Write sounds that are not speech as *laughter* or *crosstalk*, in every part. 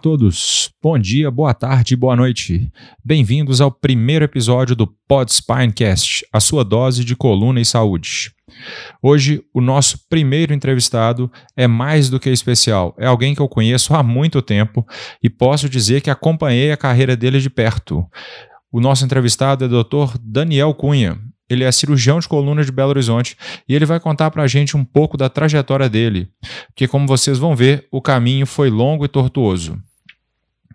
Todos, bom dia, boa tarde, boa noite. Bem-vindos ao primeiro episódio do Pod Spinecast, a sua dose de coluna e saúde. Hoje, o nosso primeiro entrevistado é mais do que especial. É alguém que eu conheço há muito tempo e posso dizer que acompanhei a carreira dele de perto. O nosso entrevistado é o Dr. Daniel Cunha. Ele é cirurgião de coluna de Belo Horizonte e ele vai contar para a gente um pouco da trajetória dele, porque, como vocês vão ver, o caminho foi longo e tortuoso.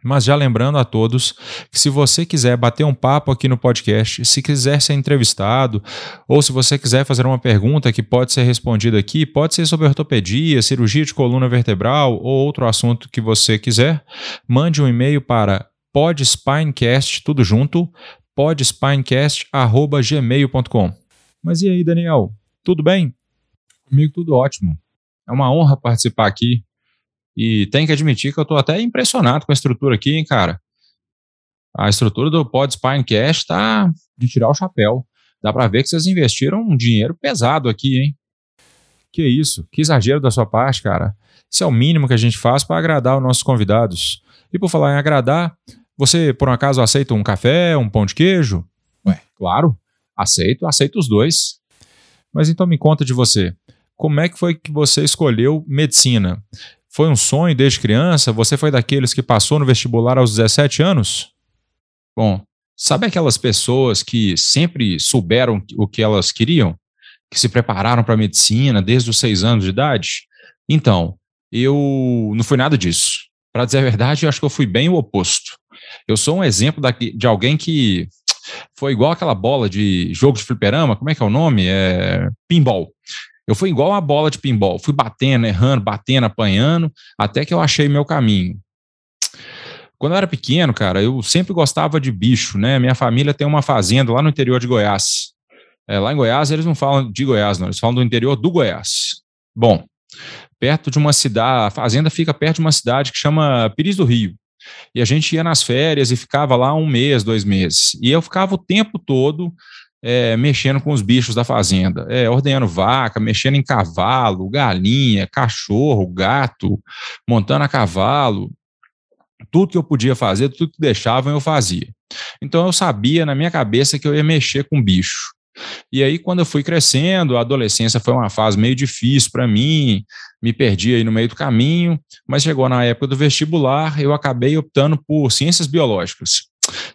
Mas já lembrando a todos que se você quiser bater um papo aqui no podcast, se quiser ser entrevistado, ou se você quiser fazer uma pergunta que pode ser respondida aqui, pode ser sobre ortopedia, cirurgia de coluna vertebral ou outro assunto que você quiser, mande um e-mail para podspinecast, tudo junto, podspinecast.gmail.com. Mas e aí, Daniel? Tudo bem? Comigo tudo ótimo. É uma honra participar aqui. E tem que admitir que eu estou até impressionado com a estrutura aqui, hein, cara? A estrutura do Podspinecast está de tirar o chapéu. Dá para ver que vocês investiram um dinheiro pesado aqui, hein? Que isso, que exagero da sua parte, cara. Isso é o mínimo que a gente faz para agradar os nossos convidados. E por falar em agradar, você, por um acaso, aceita um café, um pão de queijo? Ué, claro, aceito, aceito os dois. Mas então me conta de você. Como é que foi que você escolheu medicina? Foi um sonho desde criança? Você foi daqueles que passou no vestibular aos 17 anos? Bom, sabe aquelas pessoas que sempre souberam o que elas queriam? Que se prepararam para a medicina desde os seis anos de idade? Então, eu não fui nada disso. Para dizer a verdade, eu acho que eu fui bem o oposto. Eu sou um exemplo de alguém que foi igual aquela bola de jogo de fliperama, como é que é o nome? É pinball. Eu fui igual uma bola de pinball, fui batendo, errando, batendo, apanhando, até que eu achei meu caminho. Quando eu era pequeno, cara, eu sempre gostava de bicho, né? Minha família tem uma fazenda lá no interior de Goiás. É, lá em Goiás, eles não falam de Goiás, não, eles falam do interior do Goiás. Bom, perto de uma cidade, a fazenda fica perto de uma cidade que chama Pires do Rio. E a gente ia nas férias e ficava lá um mês, dois meses. E eu ficava o tempo todo é, mexendo com os bichos da fazenda, é, ordenhando vaca, mexendo em cavalo, galinha, cachorro, gato, montando a cavalo. Tudo que eu podia fazer, tudo que deixavam, eu fazia. Então eu sabia na minha cabeça que eu ia mexer com bicho. E aí, quando eu fui crescendo, a adolescência foi uma fase meio difícil para mim, me perdi aí no meio do caminho, mas chegou na época do vestibular, eu acabei optando por ciências biológicas.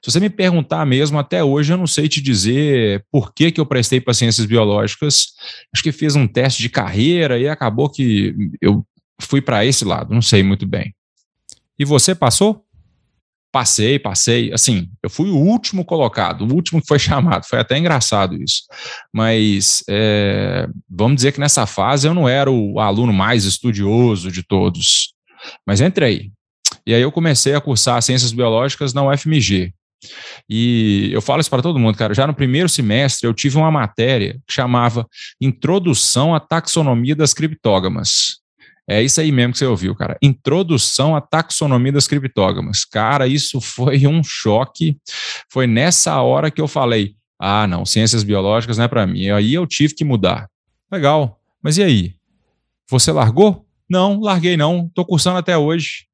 Se você me perguntar mesmo, até hoje eu não sei te dizer por que, que eu prestei para ciências biológicas. Acho que fiz um teste de carreira e acabou que eu fui para esse lado, não sei muito bem. E você passou? Passei, passei. Assim, eu fui o último colocado, o último que foi *laughs* chamado. Foi até engraçado isso. Mas é, vamos dizer que nessa fase eu não era o aluno mais estudioso de todos. Mas entrei. E aí eu comecei a cursar ciências biológicas na UFMG. E eu falo isso para todo mundo, cara. Já no primeiro semestre eu tive uma matéria que chamava Introdução à Taxonomia das Criptógamas. É isso aí mesmo que você ouviu, cara. Introdução à taxonomia das criptógamas. Cara, isso foi um choque. Foi nessa hora que eu falei: ah, não, ciências biológicas não é para mim. Aí eu tive que mudar. Legal. Mas e aí? Você largou? Não, larguei não. Tô cursando até hoje.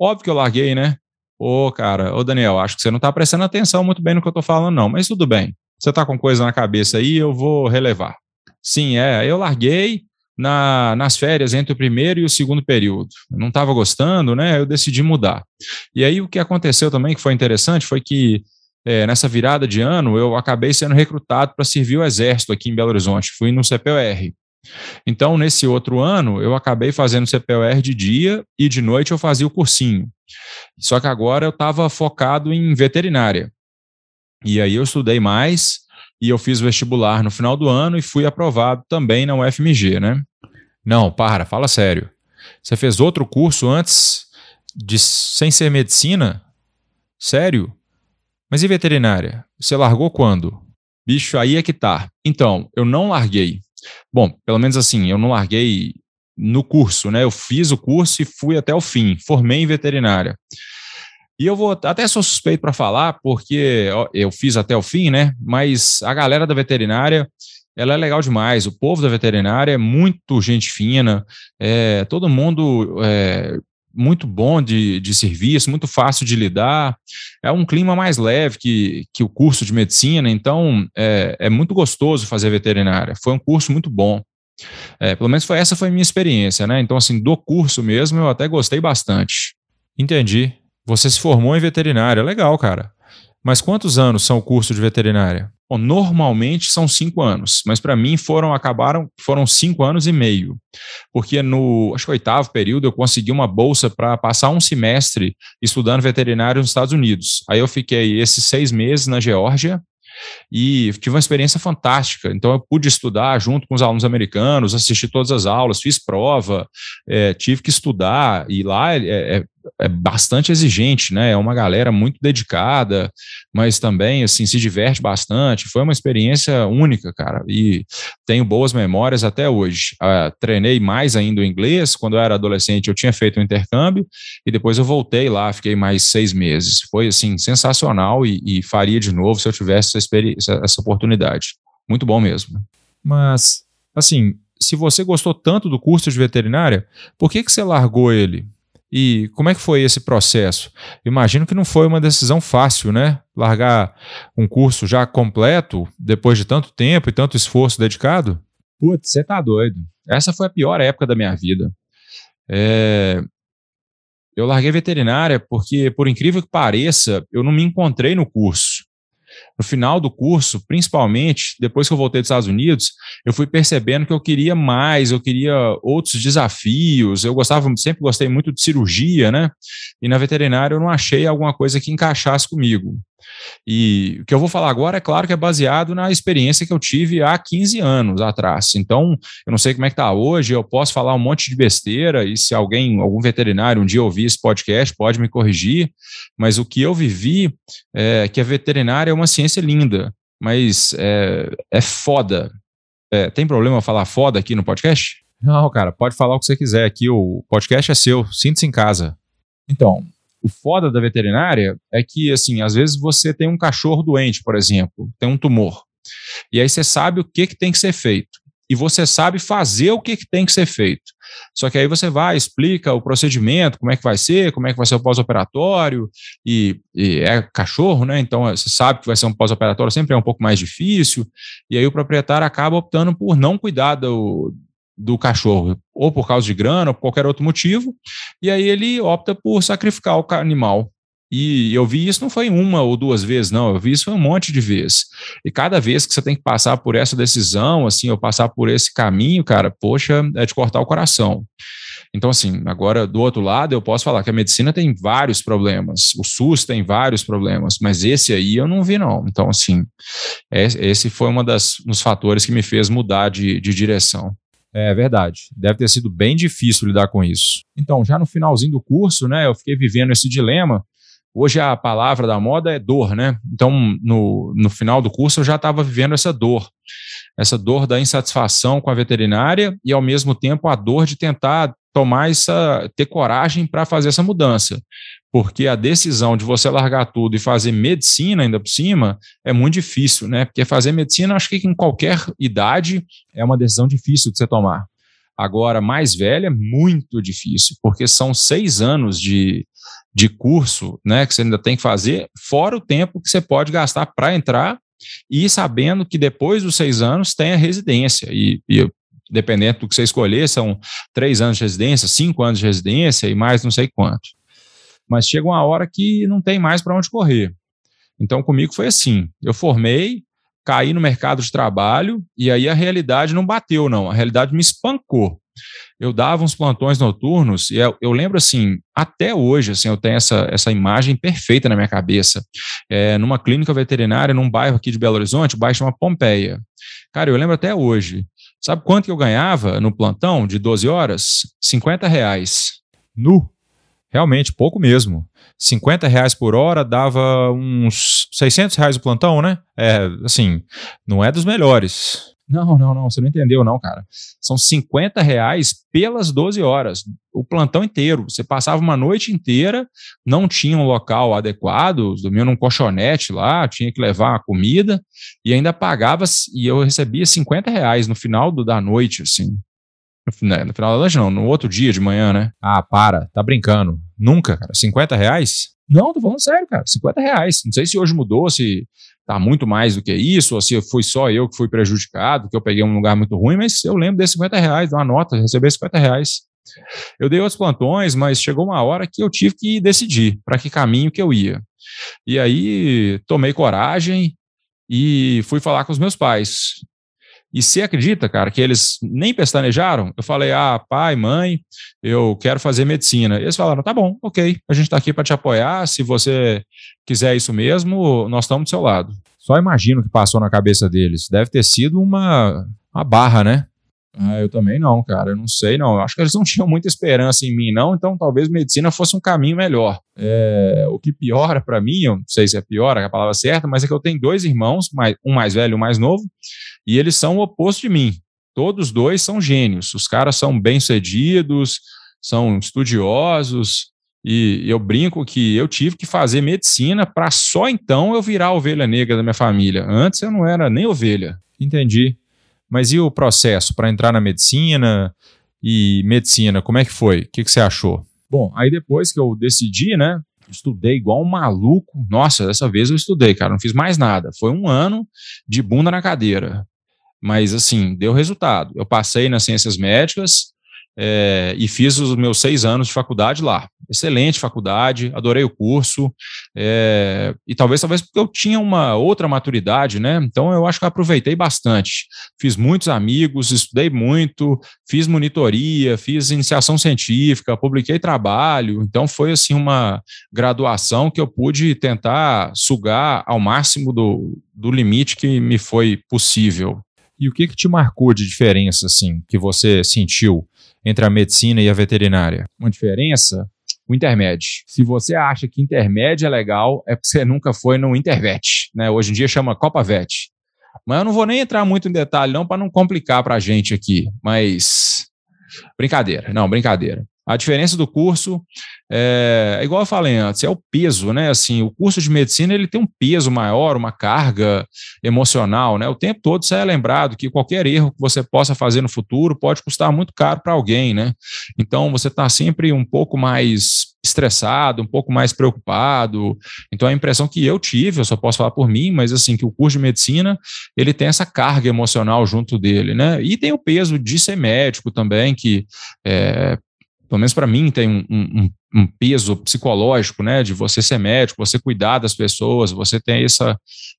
Óbvio que eu larguei, né? Ô, cara, ô Daniel, acho que você não tá prestando atenção muito bem no que eu tô falando, não. Mas tudo bem. Você tá com coisa na cabeça aí, eu vou relevar. Sim, é, eu larguei, na, nas férias entre o primeiro e o segundo período. Eu não estava gostando, né? Eu decidi mudar. E aí o que aconteceu também, que foi interessante, foi que é, nessa virada de ano eu acabei sendo recrutado para servir o Exército aqui em Belo Horizonte. Fui no CPOR. Então, nesse outro ano, eu acabei fazendo CPOR de dia e de noite eu fazia o cursinho. Só que agora eu estava focado em veterinária. E aí eu estudei mais, e eu fiz vestibular no final do ano e fui aprovado também na UFMG, né? Não, para, fala sério. Você fez outro curso antes de sem ser medicina? Sério? Mas e veterinária? Você largou quando? Bicho, aí é que tá. Então, eu não larguei. Bom, pelo menos assim, eu não larguei no curso, né? Eu fiz o curso e fui até o fim, formei em veterinária. E eu vou até sou suspeito para falar, porque eu fiz até o fim, né? Mas a galera da veterinária, ela é legal demais. O povo da veterinária é muito gente fina, é, todo mundo é, muito bom de, de serviço, muito fácil de lidar. É um clima mais leve que, que o curso de medicina, então é, é muito gostoso fazer veterinária. Foi um curso muito bom. É, pelo menos foi essa foi a minha experiência, né? Então, assim, do curso mesmo, eu até gostei bastante. Entendi. Você se formou em veterinária, legal, cara. Mas quantos anos são o curso de veterinária? Bom, normalmente são cinco anos, mas para mim foram acabaram foram cinco anos e meio, porque no acho que oitavo período eu consegui uma bolsa para passar um semestre estudando veterinário nos Estados Unidos. Aí eu fiquei esses seis meses na Geórgia e tive uma experiência fantástica. Então, eu pude estudar junto com os alunos americanos, assistir todas as aulas, fiz prova, é, tive que estudar, e lá é, é, é, bastante exigente, né? É uma galera muito dedicada, mas também, assim, se diverte bastante. Foi uma experiência única, cara, e tenho boas memórias até hoje. Uh, treinei mais ainda o inglês, quando eu era adolescente eu tinha feito um intercâmbio, e depois eu voltei lá, fiquei mais seis meses. Foi, assim, sensacional e, e faria de novo se eu tivesse essa, experiência, essa oportunidade. Muito bom mesmo. Mas, assim, se você gostou tanto do curso de veterinária, por que, que você largou ele? E como é que foi esse processo? Imagino que não foi uma decisão fácil, né? Largar um curso já completo depois de tanto tempo e tanto esforço dedicado? Putz, você tá doido. Essa foi a pior época da minha vida. É... Eu larguei veterinária porque, por incrível que pareça, eu não me encontrei no curso no final do curso, principalmente depois que eu voltei dos Estados Unidos, eu fui percebendo que eu queria mais, eu queria outros desafios. Eu gostava, sempre gostei muito de cirurgia, né? E na veterinária eu não achei alguma coisa que encaixasse comigo. E o que eu vou falar agora é claro que é baseado na experiência que eu tive há 15 anos atrás. Então, eu não sei como é que está hoje, eu posso falar um monte de besteira, e se alguém, algum veterinário, um dia ouvir esse podcast, pode me corrigir, mas o que eu vivi é que a veterinária é uma ciência linda, mas é, é foda. É, tem problema falar foda aqui no podcast? Não, cara, pode falar o que você quiser aqui, o podcast é seu, sinta-se em casa. Então, o foda da veterinária é que, assim, às vezes você tem um cachorro doente, por exemplo, tem um tumor. E aí você sabe o que, que tem que ser feito. E você sabe fazer o que, que tem que ser feito. Só que aí você vai, explica o procedimento, como é que vai ser, como é que vai ser o pós-operatório, e, e, é cachorro, né? Então você sabe que vai ser um pós-operatório, sempre é um pouco mais difícil, e aí o proprietário acaba optando por não cuidar do, do cachorro, ou por causa de grana, ou por qualquer outro motivo, e aí ele opta por sacrificar o animal. E eu vi isso não foi uma ou duas vezes, não, eu vi isso foi um monte de vezes. E cada vez que você tem que passar por essa decisão, assim, ou passar por esse caminho, cara, poxa, é de cortar o coração. Então, assim, agora do outro lado, eu posso falar que a medicina tem vários problemas, o SUS tem vários problemas, mas esse aí eu não vi, não. Então, assim, esse foi um dos fatores que me fez mudar de, de direção. É verdade. Deve ter sido bem difícil lidar com isso. Então, já no finalzinho do curso, né, eu fiquei vivendo esse dilema. Hoje a palavra da moda é dor, né? Então, no, no final do curso, eu já estava vivendo essa dor. Essa dor da insatisfação com a veterinária e, ao mesmo tempo, a dor de tentar tomar essa, ter coragem para fazer essa mudança porque a decisão de você largar tudo e fazer medicina ainda por cima é muito difícil, né? Porque fazer medicina, acho que em qualquer idade é uma decisão difícil de você tomar. Agora, mais velha, muito difícil, porque são seis anos de, de curso, né? Que você ainda tem que fazer, fora o tempo que você pode gastar para entrar e sabendo que depois dos seis anos tem a residência. E, e dependendo do que você escolher, são três anos de residência, cinco anos de residência e mais não sei quanto mas chega uma hora que não tem mais para onde correr. Então, comigo foi assim: eu formei, caí no mercado de trabalho e aí a realidade não bateu, não. A realidade me espancou. Eu dava uns plantões noturnos e eu, eu lembro assim, até hoje, assim, eu tenho essa, essa imagem perfeita na minha cabeça. É, numa clínica veterinária, num bairro aqui de Belo Horizonte, o bairro chama Pompeia. Cara, eu lembro até hoje. Sabe quanto que eu ganhava no plantão de 12 horas? 50 reais. Nu realmente pouco mesmo. 50 reais por hora dava uns 600 reais o plantão, né? É, assim, não é dos melhores. Não, não, não, você não entendeu, não, cara. São 50 reais pelas 12 horas, o plantão inteiro. Você passava uma noite inteira, não tinha um local adequado, dormia num colchonete lá, tinha que levar a comida e ainda pagava, e eu recebia 50 reais no final do, da noite, assim. No, no final da noite, não, no outro dia de manhã, né? Ah, para, tá brincando. Nunca, cara. 50 reais? Não, tô falando sério, cara. 50 reais. Não sei se hoje mudou, se tá muito mais do que isso, ou se fui só eu que fui prejudicado, que eu peguei um lugar muito ruim, mas eu lembro desses 50 reais, uma nota, receber 50 reais. Eu dei outros plantões, mas chegou uma hora que eu tive que decidir para que caminho que eu ia. E aí tomei coragem e fui falar com os meus pais. E você acredita, cara, que eles nem pestanejaram? Eu falei, ah, pai, mãe, eu quero fazer medicina. Eles falaram, tá bom, ok, a gente está aqui para te apoiar. Se você quiser isso mesmo, nós estamos do seu lado. Só imagino o que passou na cabeça deles. Deve ter sido uma, uma barra, né? Ah, eu também não, cara. Eu não sei, não. Eu acho que eles não *laughs* tinham muita esperança em mim, não. Então, talvez medicina fosse um caminho melhor. É, o que piora para mim, eu não sei se é pior é a palavra certa, mas é que eu tenho dois irmãos, um mais velho e um mais novo, e eles são o oposto de mim. Todos dois são gênios. Os caras são bem-sucedidos, são estudiosos. E eu brinco que eu tive que fazer medicina para só então eu virar a ovelha negra da minha família. Antes eu não era nem ovelha. Entendi. Mas e o processo para entrar na medicina e medicina, como é que foi? O que, que você achou? Bom, aí depois que eu decidi, né, estudei igual um maluco. Nossa, dessa vez eu estudei, cara, não fiz mais nada. Foi um ano de bunda na cadeira. Mas, assim, deu resultado. Eu passei nas ciências médicas, é, e fiz os meus seis anos de faculdade lá. Excelente faculdade, adorei o curso, é, e talvez, talvez porque eu tinha uma outra maturidade, né? Então eu acho que eu aproveitei bastante. Fiz muitos amigos, estudei muito, fiz monitoria, fiz iniciação científica, publiquei trabalho, então foi assim uma graduação que eu pude tentar sugar ao máximo do, do limite que me foi possível. E o que, que te marcou de diferença, assim, que você sentiu entre a medicina e a veterinária? Uma diferença? O intermédio. Se você acha que intermédio é legal, é porque você nunca foi no Intervet, né? Hoje em dia chama Copa Vet. Mas eu não vou nem entrar muito em detalhe, não, para não complicar para a gente aqui. Mas. Brincadeira, não, brincadeira. A diferença do curso é, é, igual eu falei antes, é o peso, né? Assim, o curso de medicina ele tem um peso maior, uma carga emocional, né? O tempo todo você é lembrado que qualquer erro que você possa fazer no futuro pode custar muito caro para alguém, né? Então você está sempre um pouco mais estressado, um pouco mais preocupado. Então a impressão que eu tive, eu só posso falar por mim, mas assim que o curso de medicina ele tem essa carga emocional junto dele, né? E tem o peso de ser médico também, que é, pelo menos para mim, tem um, um, um, peso psicológico, né, de você ser médico, você cuidar das pessoas, você tem essa,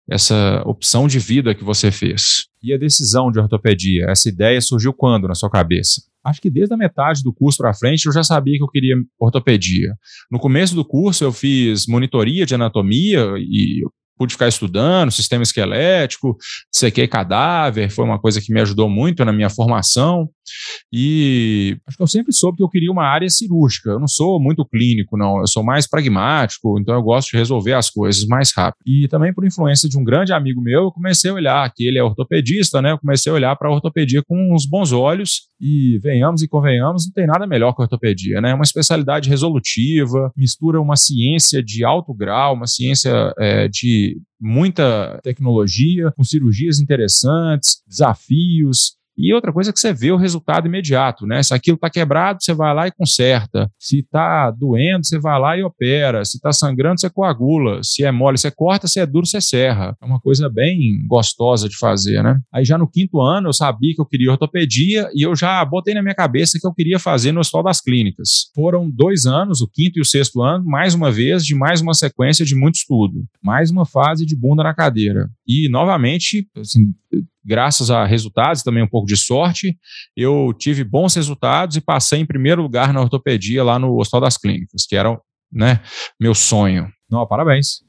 essa opção de vida que você fez. E a decisão de ortopedia, essa ideia surgiu quando na sua cabeça? Acho que desde a metade do curso para frente eu já sabia que eu queria ortopedia. No começo do curso eu fiz monitoria de anatomia e pude ficar estudando sistema esquelético, sequei cadáver, foi uma coisa que me ajudou muito na minha formação. E acho que eu sempre soube que eu queria uma área cirúrgica. Eu não sou muito clínico, não. Eu sou mais pragmático, então eu gosto de resolver as coisas mais rápido. E também por influência de um grande amigo meu, eu comecei a olhar, que ele é ortopedista, né? Eu comecei a olhar para a ortopedia com uns bons olhos. E venhamos e convenhamos, não tem nada melhor que a ortopedia, né? É uma especialidade resolutiva, mistura uma ciência de alto grau, uma ciência é, de muita tecnologia, com cirurgias interessantes, desafios, e outra coisa é que você vê o resultado imediato, né? Se aquilo está quebrado, você vai lá e conserta. Se está doendo, você vai lá e opera. Se está sangrando, você coagula. Se é mole, você corta. Se é duro, você serra. É uma coisa bem gostosa de fazer, né? Aí já no quinto ano eu sabia que eu queria ortopedia e eu já botei na minha cabeça que eu queria fazer no Hospital das Clínicas. Foram dois anos, o quinto e o sexto ano, mais uma vez, de mais uma sequência de muito estudo. Mais uma fase de bunda na cadeira. E, novamente, assim, graças a resultados, também um pouco de sorte, eu tive bons resultados e passei em primeiro lugar na ortopedia lá no Hospital das Clínicas, que era né, meu sonho. Não, parabéns.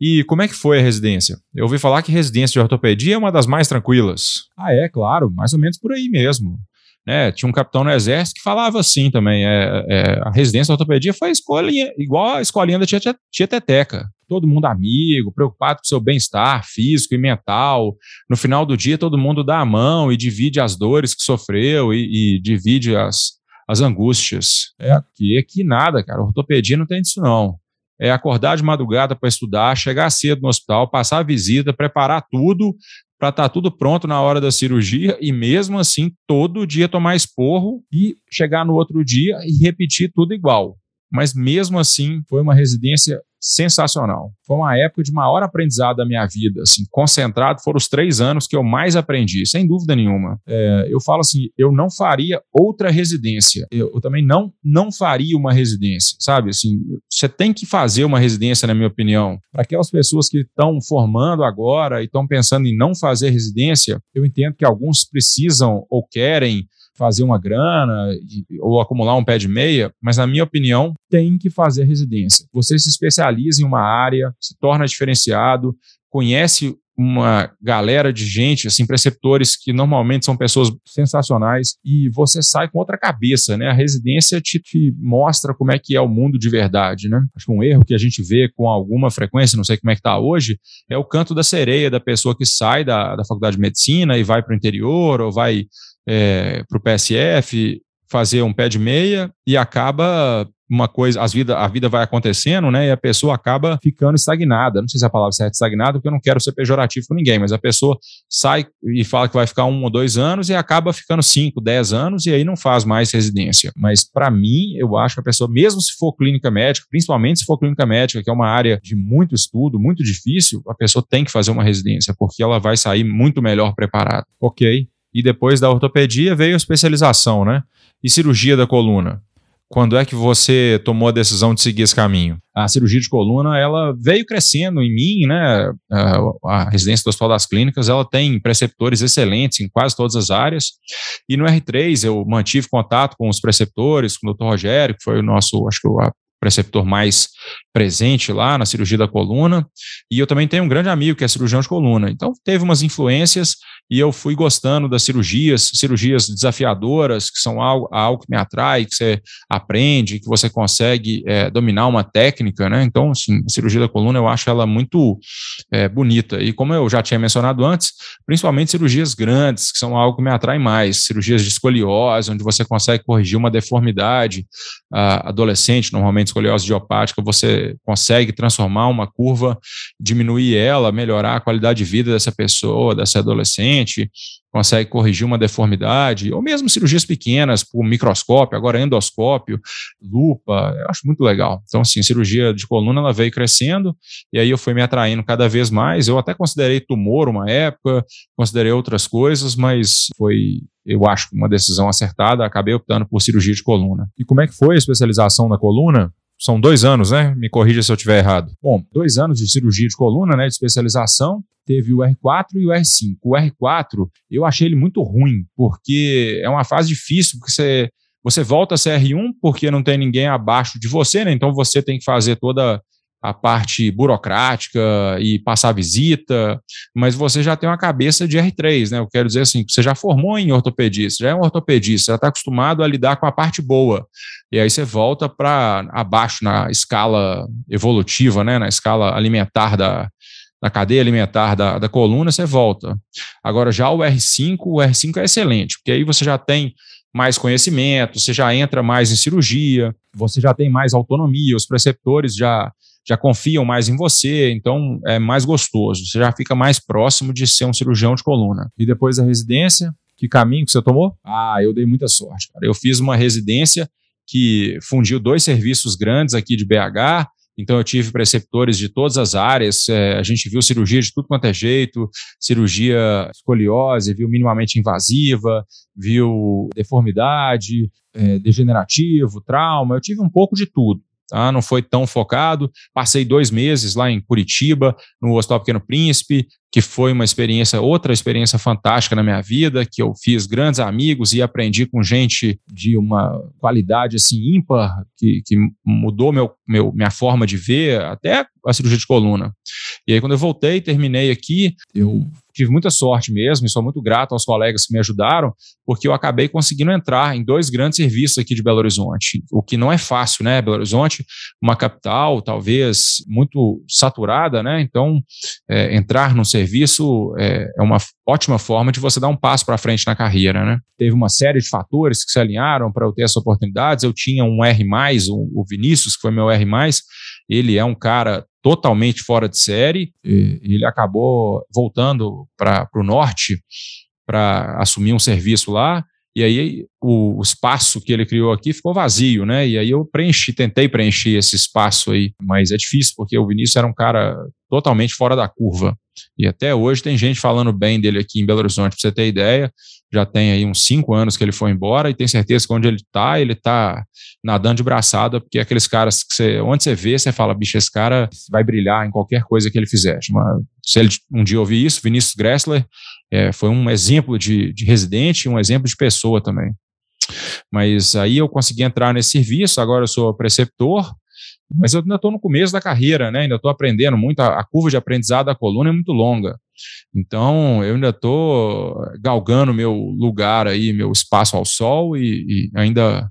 E como é que foi a residência? Eu ouvi falar que residência de ortopedia é uma das mais tranquilas. Ah, é, claro, mais ou menos por aí mesmo. Né, tinha um capitão no exército que falava assim também, é, é a residência de ortopedia foi a escolinha, igual a escolinha da tia, tia, tia Teteca todo mundo amigo, preocupado com o seu bem-estar físico e mental. No final do dia, todo mundo dá a mão e divide as dores que sofreu e, e divide as, as angústias. É, aqui, aqui nada, cara. Ortopedia não tem disso, não. é acordar de madrugada para estudar, chegar cedo no hospital, passar a visita, preparar tudo para estar tá tudo pronto na hora da cirurgia e mesmo assim todo dia tomar esporro e chegar no outro dia e repetir tudo igual. Mas mesmo assim foi uma residência sensacional. Foi uma época de maior aprendizado da minha vida, assim, concentrado, foram os três anos que eu mais aprendi, sem dúvida nenhuma. É, eu falo assim, eu não faria outra residência, eu, eu, também não, não faria uma residência, sabe, assim, você tem que fazer uma residência, na minha opinião. Para aquelas pessoas que estão formando agora e estão pensando em não fazer residência, eu entendo que alguns precisam ou querem fazer uma grana ou acumular um pé de meia, mas na minha opinião, tem que fazer residência. Você se especializa em uma área, se torna diferenciado, conhece uma galera de gente, assim, preceptores que normalmente são pessoas sensacionais e você sai com outra cabeça, né? A residência te, te, mostra como é que é o mundo de verdade, né? Acho que um erro que a gente vê com alguma frequência, não sei como é que está hoje, é o canto da sereia da pessoa que sai da, da faculdade de medicina e vai para o interior ou vai é, para o PSF, fazer um pé de meia e acaba uma coisa, as vida, a vida vai acontecendo, né? E a pessoa acaba ficando estagnada. Não sei se a palavra certa é estagnada, porque eu não quero ser pejorativo com ninguém, mas a pessoa sai e fala que vai ficar um ou dois anos e acaba ficando cinco, dez anos e aí não faz mais residência. Mas para mim, eu acho que a pessoa, mesmo se for clínica médica, principalmente se for clínica médica, que é uma área de muito estudo, muito difícil, a pessoa tem que fazer uma residência, porque ela vai sair muito melhor preparada. Ok e depois da ortopedia veio a especialização, né? E cirurgia da coluna. Quando é que você tomou a decisão de seguir esse caminho? A cirurgia de coluna, ela veio crescendo em mim, né? A residência do Hospital das Clínicas, ela tem preceptores excelentes em quase todas as áreas. E no R3 eu mantive contato com os preceptores, com o Dr. Rogério, que foi o nosso, acho que o preceptor mais presente lá na cirurgia da coluna. E eu também tenho um grande amigo que é cirurgião de coluna. Então teve umas influências e eu fui gostando das cirurgias, cirurgias desafiadoras, que são algo, algo que me atrai, que você aprende, que você consegue é, dominar uma técnica, né? Então, assim, a cirurgia da coluna eu acho ela muito é, bonita. E como eu já tinha mencionado antes, principalmente cirurgias grandes, que são algo que me atrai mais, cirurgias de escoliose, onde você consegue corrigir uma deformidade uh, adolescente, normalmente escoliose idiopática, você consegue transformar uma curva, diminuir ela, melhorar a qualidade de vida dessa pessoa, dessa adolescente consegue corrigir uma deformidade, ou mesmo cirurgias pequenas por microscópio, agora endoscópio, lupa, eu acho muito legal. Então, assim, cirurgia de coluna ela veio crescendo, e aí eu fui me atraindo cada vez mais. Eu até considerei tumor uma época, considerei outras coisas, mas foi eu acho uma decisão acertada, acabei optando por cirurgia de coluna. E como é que foi a especialização na coluna? São dois anos, né? Me corrija se eu estiver errado. Bom, dois anos de cirurgia de coluna, né? De especialização. Teve o R4 e o R5. O R4, eu achei ele muito ruim, porque é uma fase difícil, porque você, você volta a ser R1 porque não tem ninguém abaixo de você, né? Então você tem que fazer toda a parte burocrática e passar visita, mas você já tem uma cabeça de R3, né? Eu quero dizer assim, você já formou em ortopedia, você já é um ortopedista, já está acostumado a lidar com a parte boa. E aí você volta para abaixo na escala evolutiva, né? Na escala alimentar da, da cadeia alimentar da, da coluna, você volta. Agora, já o R5, o R5 é excelente, porque aí você já tem mais conhecimento, você já entra mais em cirurgia, você já tem mais autonomia, os preceptores já já confiam mais em você, então é mais gostoso. Você já fica mais próximo de ser um cirurgião de coluna. E depois da residência, que caminho que você tomou? Ah, eu dei muita sorte. Cara. Eu fiz uma residência que fundiu dois serviços grandes aqui de BH. Então, eu tive preceptores de todas as áreas. É, a gente viu cirurgia de tudo quanto é jeito, cirurgia escoliose, viu minimamente invasiva, viu deformidade, é, degenerativo, trauma. Eu tive um pouco de tudo tá? não foi tão focado. Passei dois meses lá em Curitiba, no Hospital Pequeno Príncipe, que foi uma experiência, outra experiência fantástica na minha vida, que eu fiz grandes amigos e aprendi com gente de uma qualidade assim ímpar, que, que mudou meu, meu, minha forma de ver, até a cirurgia de coluna. E aí, quando eu voltei, terminei aqui, eu tive muita sorte mesmo e sou muito grato aos colegas que me ajudaram, porque eu acabei conseguindo entrar em dois grandes serviços aqui de Belo Horizonte, o que não é fácil, né? Belo Horizonte, uma capital talvez muito saturada, né? Então, é, entrar num serviço é, é, uma ótima forma de você dar um passo para frente na carreira, né? Teve uma série de fatores que se alinharam para eu ter essas oportunidades. Eu tinha um R+, o Vinícius, que foi meu R+, ele é um cara totalmente fora de série. ele acabou voltando para o norte para assumir um serviço lá. E aí o, o, espaço que ele criou aqui ficou vazio, né? E aí eu preenchi, tentei preencher esse espaço aí, mas é difícil porque o Vinícius era um cara totalmente fora da curva. E até hoje tem gente falando bem dele aqui em Belo Horizonte, para você ter ideia. Já tem aí uns cinco anos que ele foi embora e tem certeza que onde ele está, ele está nadando de braçada, porque aqueles caras que você, onde você vê, você fala, bicho, esse cara vai brilhar em qualquer coisa que ele fizer. Se ele um dia ouvir isso, Vinícius Gressler é, foi um exemplo de, de residente e um exemplo de pessoa também. Mas aí eu consegui entrar nesse serviço, agora eu sou preceptor, mas eu ainda estou no começo da carreira, né? Ainda estou aprendendo muito. A, a, curva de aprendizado da coluna é muito longa. Então, eu ainda estou galgando meu lugar aí, meu espaço ao sol e, e ainda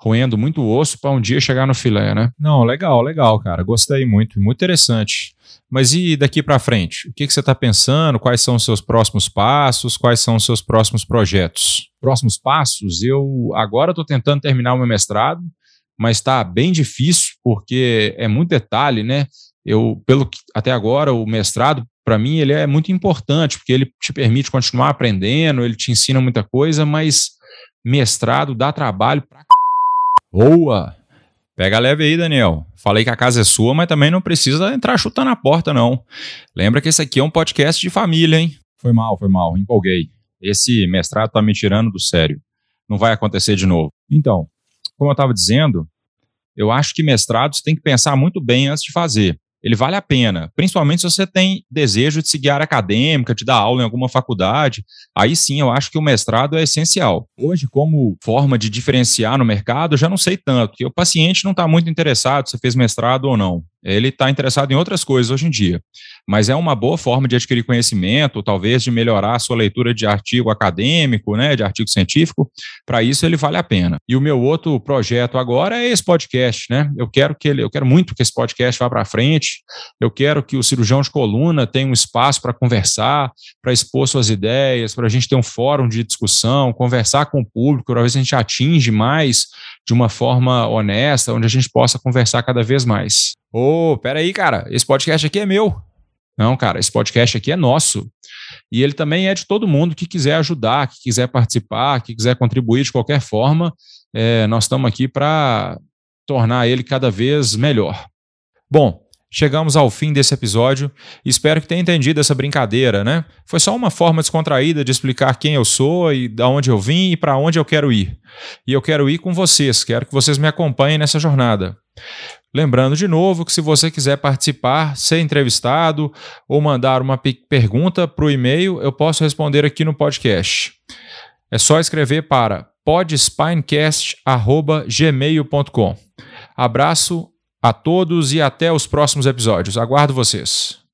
roendo muito osso para um dia chegar no filé, né? Não, legal, legal, cara. Gostei muito, muito interessante. Mas e daqui para frente? O que, que você está pensando? Quais são os seus próximos passos? Quais são os seus próximos projetos? Próximos passos? Eu agora estou tentando terminar o meu mestrado mas está bem difícil porque é muito detalhe, né? Eu, pelo que até agora o mestrado para mim ele é muito importante porque ele te permite continuar aprendendo, ele te ensina muita coisa, mas mestrado dá trabalho pra Boa. Pega leve aí, Daniel. Falei que a casa é sua, mas também não precisa entrar chutando a porta, não. Lembra que esse aqui é um podcast de família, hein? Foi mal, foi mal, empolguei. Esse mestrado tá me tirando do sério. Não vai acontecer de novo. Então, como eu estava dizendo, eu acho que mestrados tem que pensar muito bem antes de fazer. Ele vale a pena, principalmente se você tem desejo de seguir a área acadêmica, de dar aula em alguma faculdade. Aí sim, eu acho que o mestrado é essencial. Hoje, como forma de diferenciar no mercado, eu já não sei tanto, porque o paciente não está muito interessado se fez mestrado ou não. Ele está interessado em outras coisas hoje em dia mas é uma boa forma de adquirir conhecimento, talvez de melhorar a sua leitura de artigo acadêmico, né, de artigo científico. Para isso ele vale a pena. E o meu outro projeto agora é esse podcast, né? Eu quero que ele, eu quero muito que esse podcast vá para frente. Eu quero que o cirurgião de coluna tenha um espaço para conversar, para expor suas ideias, para a gente ter um fórum de discussão, conversar com o público, se a gente atinge mais de uma forma honesta, onde a gente possa conversar cada vez mais. Ô, oh, peraí, cara, esse podcast aqui é meu. Não, cara, esse podcast aqui é nosso. E ele também é de todo mundo que quiser ajudar, que quiser participar, que quiser contribuir de qualquer forma. É, nós estamos aqui para tornar ele cada vez melhor. Bom, chegamos ao fim desse episódio. Espero que tenha entendido essa brincadeira, né? Foi só uma forma descontraída de explicar quem eu sou e de onde eu vim e para onde eu quero ir. E eu quero ir com vocês, quero que vocês me acompanhem nessa jornada. Lembrando de novo que se você quiser participar, ser entrevistado ou mandar uma pergunta para o e-mail, eu posso responder aqui no podcast. É só escrever para podspinecast.gmail.com. Abraço a todos e até os próximos episódios. Aguardo vocês.